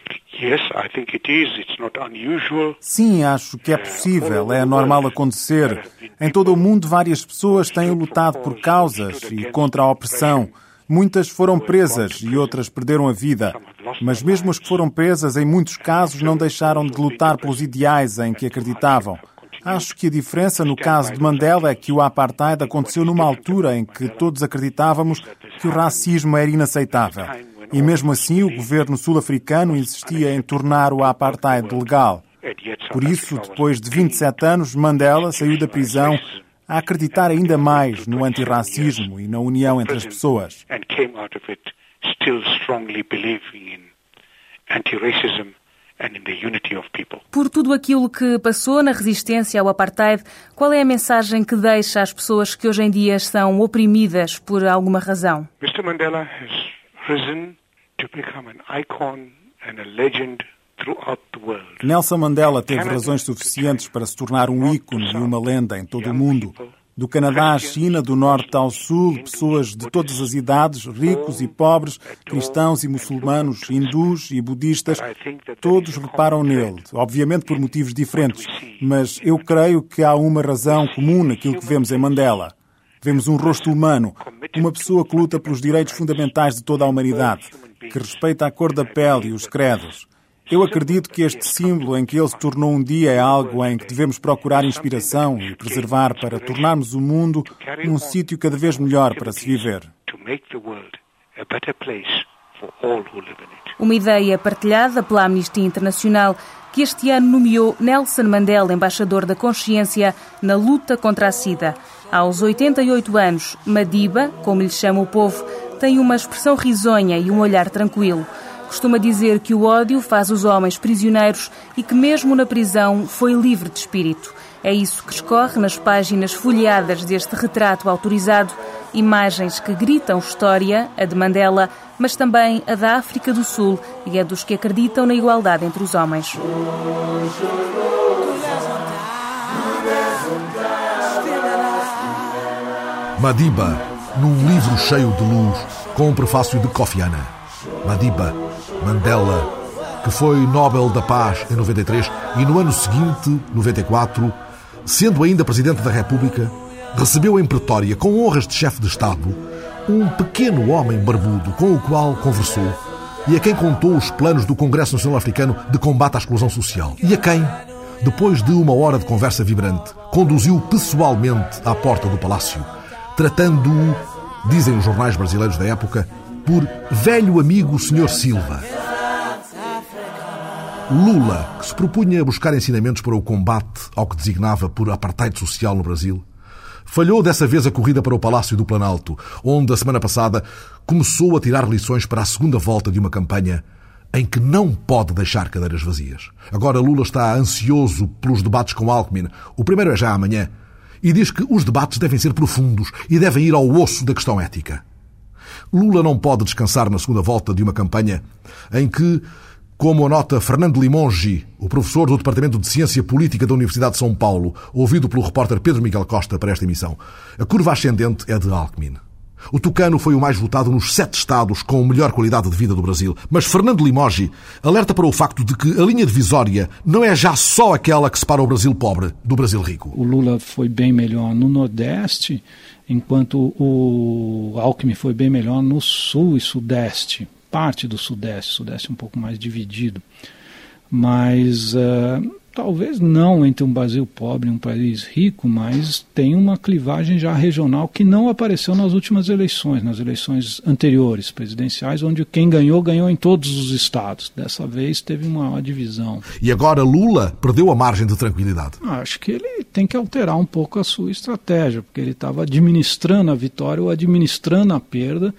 Sim, acho que é possível, é normal acontecer. Em todo o mundo, várias pessoas têm lutado por causas e contra a opressão. Muitas foram presas e outras perderam a vida. Mas mesmo as que foram presas, em muitos casos, não deixaram de lutar pelos ideais em que acreditavam. Acho que a diferença no caso de Mandela é que o apartheid aconteceu numa altura em que todos acreditávamos que o racismo era inaceitável. E mesmo assim, o governo sul-africano insistia em tornar o apartheid legal. Por isso, depois de 27 anos, Mandela saiu da prisão a acreditar ainda mais no antirracismo e na união entre as pessoas. Por tudo aquilo que passou na resistência ao apartheid, qual é a mensagem que deixa às pessoas que hoje em dia são oprimidas por alguma razão? Mr. Mandela has risen to become an icon and a legend Nelson Mandela teve razões suficientes para se tornar um ícone e uma lenda em todo o mundo. Do Canadá à China, do norte ao sul, pessoas de todas as idades, ricos e pobres, cristãos e muçulmanos, hindus e budistas, todos reparam nele, obviamente por motivos diferentes, mas eu creio que há uma razão comum naquilo que vemos em Mandela. Vemos um rosto humano, uma pessoa que luta pelos direitos fundamentais de toda a humanidade, que respeita a cor da pele e os credos. Eu acredito que este símbolo em que ele se tornou um dia é algo em que devemos procurar inspiração e preservar para tornarmos o mundo um sítio cada vez melhor para se viver. Uma ideia partilhada pela Amnistia Internacional que este ano nomeou Nelson Mandela embaixador da consciência na luta contra a SIDA. Aos 88 anos, Madiba, como lhe chama o povo, tem uma expressão risonha e um olhar tranquilo. Costuma dizer que o ódio faz os homens prisioneiros e que, mesmo na prisão, foi livre de espírito. É isso que escorre nas páginas folheadas deste retrato autorizado, imagens que gritam história, a de Mandela, mas também a da África do Sul e a dos que acreditam na igualdade entre os homens. Madiba, num livro cheio de luz, com um prefácio de Kofi Annan. Madiba, Mandela, que foi Nobel da Paz em 93 e no ano seguinte, 94, sendo ainda Presidente da República, recebeu em Pretória, com honras de chefe de Estado, um pequeno homem barbudo com o qual conversou e a quem contou os planos do Congresso Nacional Africano de combate à exclusão social. E a quem, depois de uma hora de conversa vibrante, conduziu pessoalmente à porta do palácio, tratando-o, dizem os jornais brasileiros da época, por velho amigo Sr. Silva. Lula, que se propunha buscar ensinamentos para o combate ao que designava por apartheid social no Brasil, falhou dessa vez a corrida para o Palácio do Planalto, onde a semana passada começou a tirar lições para a segunda volta de uma campanha em que não pode deixar cadeiras vazias. Agora Lula está ansioso pelos debates com Alckmin. O primeiro é já amanhã. E diz que os debates devem ser profundos e devem ir ao osso da questão ética. Lula não pode descansar na segunda volta de uma campanha em que, como anota Fernando Limongi, o professor do Departamento de Ciência Política da Universidade de São Paulo, ouvido pelo repórter Pedro Miguel Costa para esta emissão, a curva ascendente é de Alckmin. O Tucano foi o mais votado nos sete estados com melhor qualidade de vida do Brasil. Mas Fernando Limoges alerta para o facto de que a linha divisória não é já só aquela que separa o Brasil pobre do Brasil rico. O Lula foi bem melhor no Nordeste, enquanto o Alckmin foi bem melhor no Sul e Sudeste. Parte do Sudeste, Sudeste um pouco mais dividido. Mas uh, talvez não entre um Brasil pobre e um país rico, mas tem uma clivagem já regional que não apareceu nas últimas eleições, nas eleições anteriores presidenciais, onde quem ganhou, ganhou em todos os estados. Dessa vez teve uma divisão. E agora Lula perdeu a margem de tranquilidade? Acho que ele tem que alterar um pouco a sua estratégia, porque ele estava administrando a vitória ou administrando a perda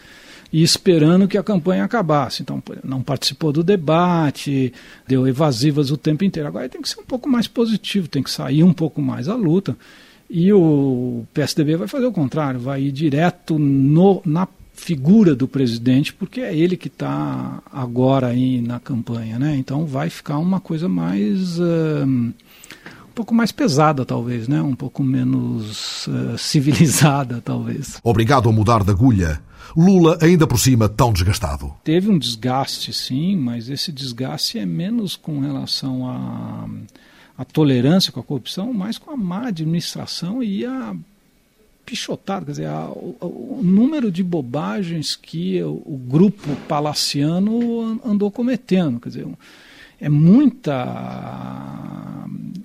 e esperando que a campanha acabasse. Então, não participou do debate, deu evasivas o tempo inteiro. Agora tem que ser um pouco mais positivo, tem que sair um pouco mais à luta. E o PSDB vai fazer o contrário, vai ir direto no, na figura do presidente, porque é ele que está agora aí na campanha, né? Então vai ficar uma coisa mais uh, um pouco mais pesada, talvez, né? Um pouco menos uh, civilizada, talvez. Obrigado a mudar de agulha. Lula, ainda por cima, tão desgastado? Teve um desgaste, sim, mas esse desgaste é menos com relação à, à tolerância com a corrupção, mais com a má administração e a pichotada, quer dizer, a, o, o, número de bobagens que o, o, grupo palaciano andou cometendo, quer dizer, é muita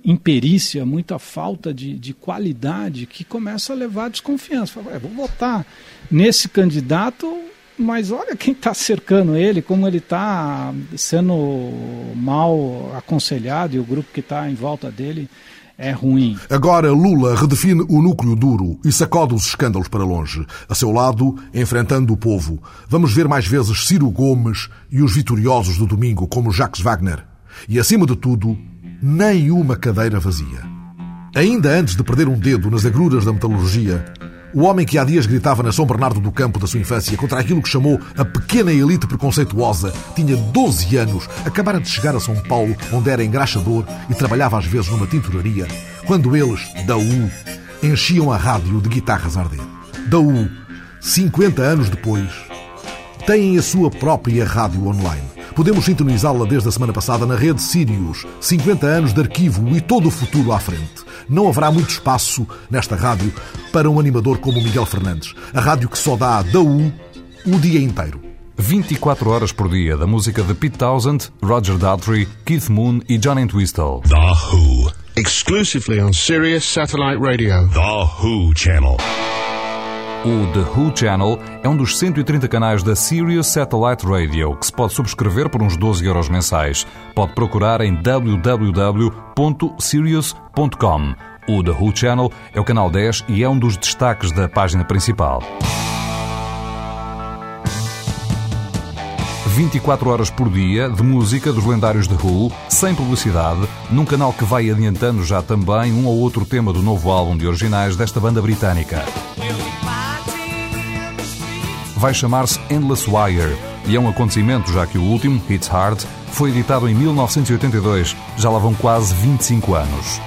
imperícia, muita falta de, de qualidade que começa a levar desconfiança. Fala, vou votar nesse candidato, mas olha quem está cercando ele, como ele está sendo mal aconselhado e o grupo que está em volta dele é ruim. Agora Lula redefine o núcleo duro e sacode os escândalos para longe. A seu lado, enfrentando o povo, vamos ver mais vezes Ciro Gomes e os vitoriosos do domingo, como Jacques Wagner. E, acima de tudo, nem uma cadeira vazia. Ainda antes de perder um dedo nas agruras da metalurgia, o homem que há dias gritava na São Bernardo do Campo da sua infância contra aquilo que chamou a pequena elite preconceituosa tinha 12 anos, acabara de chegar a São Paulo, onde era engraxador e trabalhava às vezes numa tinturaria, quando eles, da U, enchiam a rádio de guitarras a arder. Da U, 50 anos depois, têm a sua própria rádio online. Podemos sintonizá-la desde a semana passada na rede Sirius. 50 anos de arquivo e todo o futuro à frente. Não haverá muito espaço nesta rádio para um animador como Miguel Fernandes. A rádio que só dá da U o dia inteiro. 24 horas por dia da música de Pete Townsend, Roger Daltrey, Keith Moon e John Entwistle. The Who. Exclusively on Sirius Satellite Radio. The Who Channel. O The Who Channel é um dos 130 canais da Sirius Satellite Radio que se pode subscrever por uns 12 euros mensais. Pode procurar em www.sirius.com. O The Who Channel é o canal 10 e é um dos destaques da página principal. 24 horas por dia de música dos lendários The Who, sem publicidade, num canal que vai adiantando já também um ou outro tema do novo álbum de originais desta banda britânica. Vai chamar-se Endless Wire e é um acontecimento já que o último, Hits Hard, foi editado em 1982, já lá vão quase 25 anos.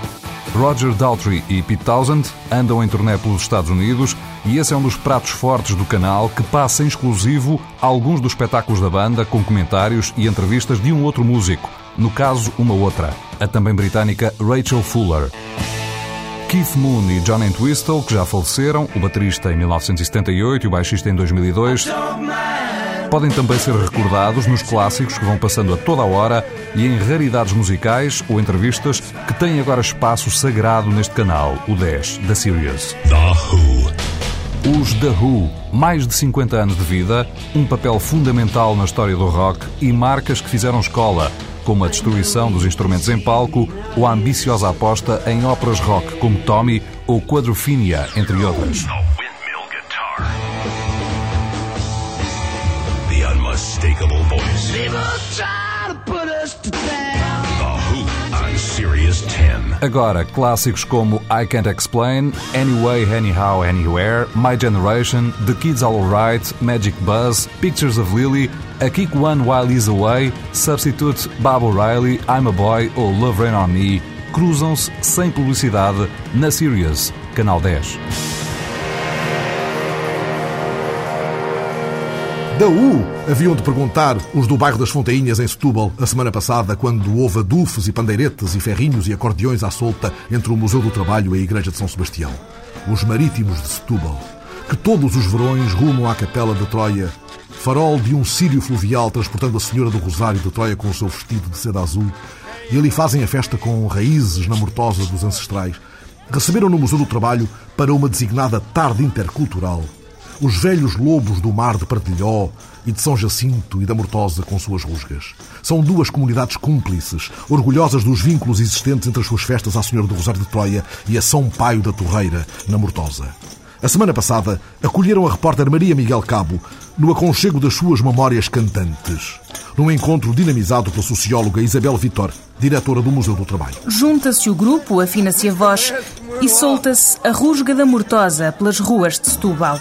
Roger Daltrey e Pete Townsend andam em turnê pelos Estados Unidos e esse é um dos pratos fortes do canal que passa em exclusivo alguns dos espetáculos da banda com comentários e entrevistas de um outro músico, no caso, uma outra, a também britânica Rachel Fuller. Keith Moon e John Entwistle, que já faleceram, o baterista em 1978 e o baixista em 2002, podem também ser recordados nos clássicos que vão passando a toda a hora e em raridades musicais ou entrevistas que têm agora espaço sagrado neste canal, o 10, da Sirius. The Who. Os The Who, mais de 50 anos de vida, um papel fundamental na história do rock e marcas que fizeram escola, como a destruição dos instrumentos em palco ou a ambiciosa aposta em óperas rock como Tommy ou Quadrophenia, entre outras. unmistakable voice. People try to put us to down. Agora, clássicos como I Can't Explain, Anyway, Anyhow, Anywhere, My Generation, The Kids All Alright, Magic Buzz, Pictures of Lily, A Kick One While He's Away, Substitute, Bob O'Reilly, I'm a Boy ou Love Rain on Me cruzam-se sem publicidade na Sirius, Canal 10. Da U haviam de perguntar os do bairro das Fontainhas, em Setúbal, a semana passada, quando houve adufes e pandeiretes e ferrinhos e acordeões à solta entre o Museu do Trabalho e a Igreja de São Sebastião. Os marítimos de Setúbal, que todos os verões rumam à Capela de Troia, farol de um sírio fluvial transportando a Senhora do Rosário de Troia com o seu vestido de seda azul, e ali fazem a festa com raízes na mortosa dos ancestrais, receberam no Museu do Trabalho para uma designada tarde intercultural os velhos lobos do mar de Partilhó e de São Jacinto e da Mortosa com suas rusgas. São duas comunidades cúmplices, orgulhosas dos vínculos existentes entre as suas festas à Senhora do Rosário de Troia e a São Paio da Torreira, na Mortosa. A semana passada, acolheram a repórter Maria Miguel Cabo no aconchego das suas memórias cantantes, num encontro dinamizado pela socióloga Isabel Vitor, diretora do Museu do Trabalho. Junta-se o grupo, afina-se a voz e solta-se a rusga da Mortosa pelas ruas de Setúbal.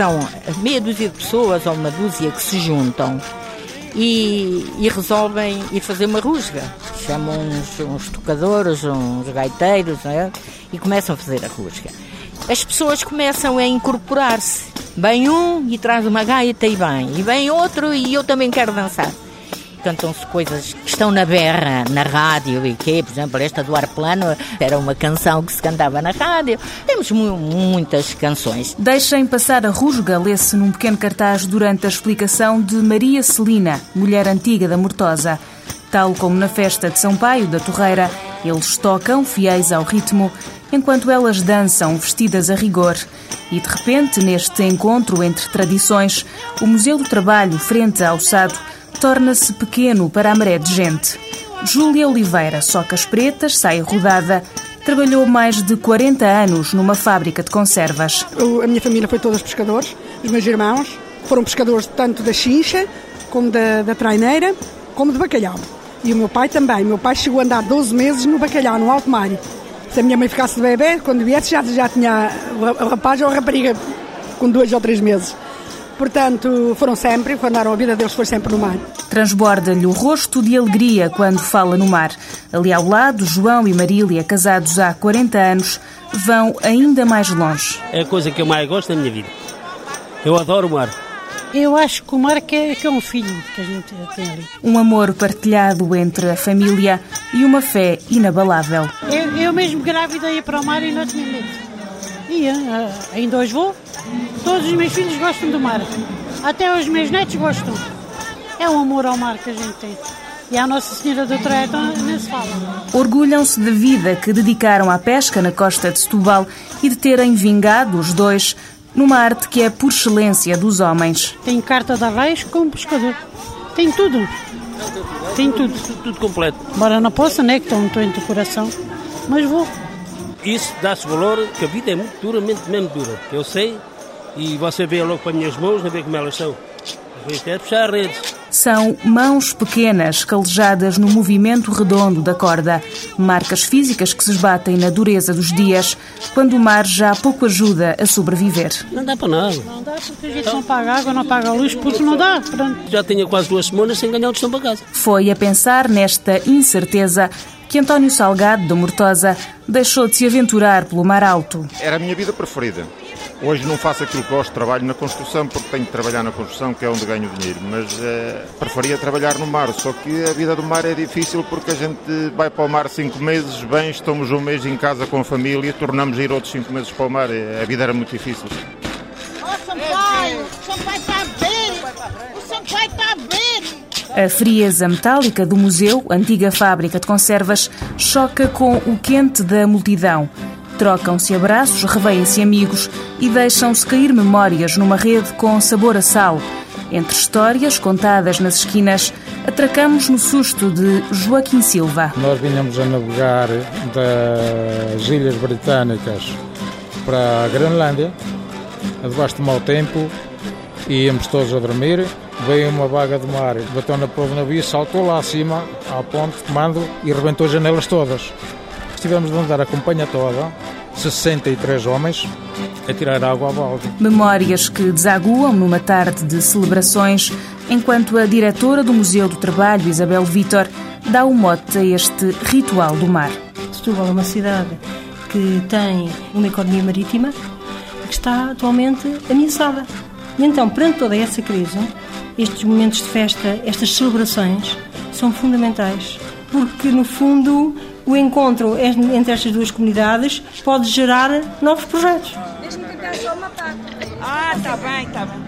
São meia dúzia de pessoas ou uma dúzia que se juntam e, e resolvem ir fazer uma rusga. Chamam uns, uns tocadores, uns gaiteiros é? e começam a fazer a rusga. As pessoas começam a incorporar-se. Vem um e traz uma gaita e vem. E vem outro e eu também quero dançar cantam-se coisas que estão na berra, na rádio e que, por exemplo, esta do ar plano era uma canção que se cantava na rádio. Temos mu muitas canções. Deixem passar a rusga, lê-se num pequeno cartaz durante a explicação de Maria Celina, mulher antiga da Mortosa. Tal como na festa de São Paio da Torreira, eles tocam, fiéis ao ritmo, enquanto elas dançam, vestidas a rigor. E de repente, neste encontro entre tradições, o Museu do Trabalho, frente ao Sado, torna-se pequeno para a maré de gente. Júlia Oliveira, socas pretas, sai rodada, trabalhou mais de 40 anos numa fábrica de conservas. a minha família foi todos pescadores, os meus irmãos foram pescadores tanto da chincha, como da, da traineira, como de bacalhau. E o meu pai também. O meu pai chegou a andar 12 meses no bacalhau, no alto mar. Se a minha mãe ficasse de bebê, quando viesse já, já tinha o rapaz ou a rapariga com dois ou três meses. Portanto, foram sempre, quando andaram a vida deles foi sempre no mar. Transborda-lhe o rosto de alegria quando fala no mar. Ali ao lado, João e Marília, casados há 40 anos, vão ainda mais longe. É a coisa que eu mais gosto da minha vida. Eu adoro o mar. Eu acho que o mar é, que é um filho que a gente tem ali. Um amor partilhado entre a família e uma fé inabalável. Eu, eu mesmo grávida ia para o mar e não tinha medo. Ia, ah, ainda hoje vou. Todos os meus filhos gostam do mar. Até os meus netos gostam. É o amor ao mar que a gente tem. E a Nossa Senhora do Traeta nem se fala. Orgulham-se da vida que dedicaram à pesca na costa de Setúbal e de terem vingado os dois numa arte que é por excelência dos homens. Tem carta de arraios como pescador. Tem tudo. Tem tudo. Tudo completo. Embora não possa, né? Que estou muito do coração. Mas vou. Isso dá-se valor, que a vida é muito duramente mesmo dura. Eu sei, e você vê logo para as minhas mãos, não vê como elas são. Isto é puxar redes. São mãos pequenas calejadas no movimento redondo da corda, marcas físicas que se esbatem na dureza dos dias, quando o mar já pouco ajuda a sobreviver. Não dá para nada. Não dá porque a gente não paga água, não paga luz, porque não dá. Pronto. Já tinha quase duas semanas sem ganhar o destino para casa. Foi a pensar nesta incerteza que António Salgado, da Mortosa, deixou de se aventurar pelo mar alto. Era a minha vida preferida. Hoje não faço aquilo que gosto, trabalho na construção porque tenho de trabalhar na construção, que é onde ganho dinheiro, mas eh, preferia trabalhar no mar, só que a vida do mar é difícil porque a gente vai para o mar cinco meses, bem, estamos um mês em casa com a família, tornamos a ir outros cinco meses para o mar, a vida era muito difícil. Ó oh, Sampaio, o Sampaio está ver, o Sampaio está ver. A frieza metálica do museu, antiga fábrica de conservas, choca com o quente da multidão. Trocam-se abraços, revêem-se amigos e deixam-se cair memórias numa rede com sabor a sal. Entre histórias contadas nas esquinas, atracamos no susto de Joaquim Silva. Nós vinhamos a navegar das Ilhas Britânicas para a Groenlândia, debaixo de mau tempo, e íamos todos a dormir. Veio uma vaga de mar, bateu na proa do navio, saltou lá acima, à ponte, comando, e rebentou as janelas todas. Tivemos de andar a companhia toda, 63 homens, a tirar água à balde. Memórias que desaguam numa tarde de celebrações, enquanto a diretora do Museu do Trabalho, Isabel Vitor, dá o mote a este ritual do mar. Setúbal é uma cidade que tem uma economia marítima que está atualmente ameaçada. E então, perante toda essa crise, estes momentos de festa, estas celebrações, são fundamentais, porque no fundo o encontro entre estas duas comunidades pode gerar novos projetos. Deixa-me tentar só uma parte. Ah, tá bem, tá bem.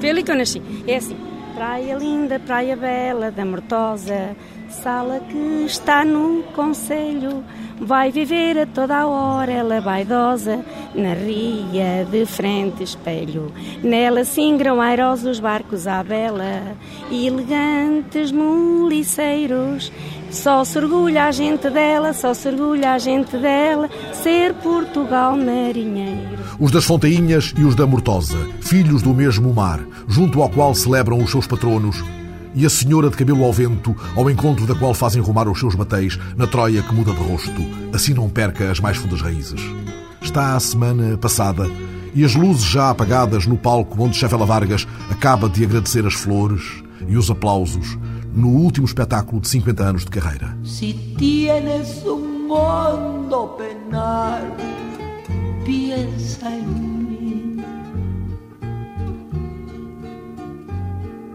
Pelo que eu nasci. É assim. Praia linda, praia bela da Mortosa, sala que está no conselho. Vai viver a toda hora, ela vaidosa, na ria de frente espelho. Nela singram airosos barcos à bela, e elegantes muliceiros. Só se orgulha a gente dela, só se orgulha a gente dela, ser Portugal marinheiro. Os das Fontainhas e os da Mortosa, filhos do mesmo mar, junto ao qual celebram os seus patronos, e a senhora de cabelo ao vento, ao encontro da qual fazem rumar os seus batéis na Troia que muda de rosto, assim não perca as mais fundas raízes. Está a semana passada e as luzes já apagadas no palco onde Chevela Vargas acaba de agradecer as flores e os aplausos no último espetáculo de 50 anos de carreira. Si tienes un mundo penar, piensa en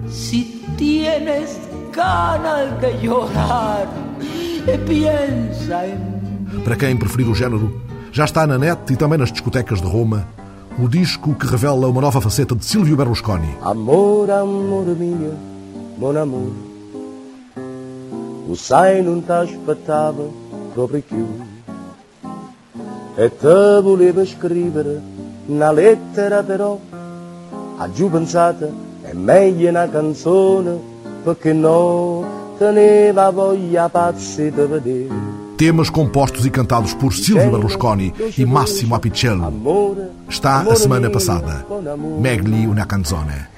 Si tienes ganas de llorar, piensa en mí. Para quem preferir o género, já está na net e também nas discotecas de Roma o disco que revela uma nova faceta de Silvio Berlusconi. Amor, amor mio, mon amor Lo sai non t'aspettava proprio più E te voleva scrivere una lettera però A pensata meglio una canzone perché no teneva voglia pazzi di vedere temas compostos e cantados por Silvio Berlusconi e Massimo Apicello. Está a semana passada. Megli una canzone.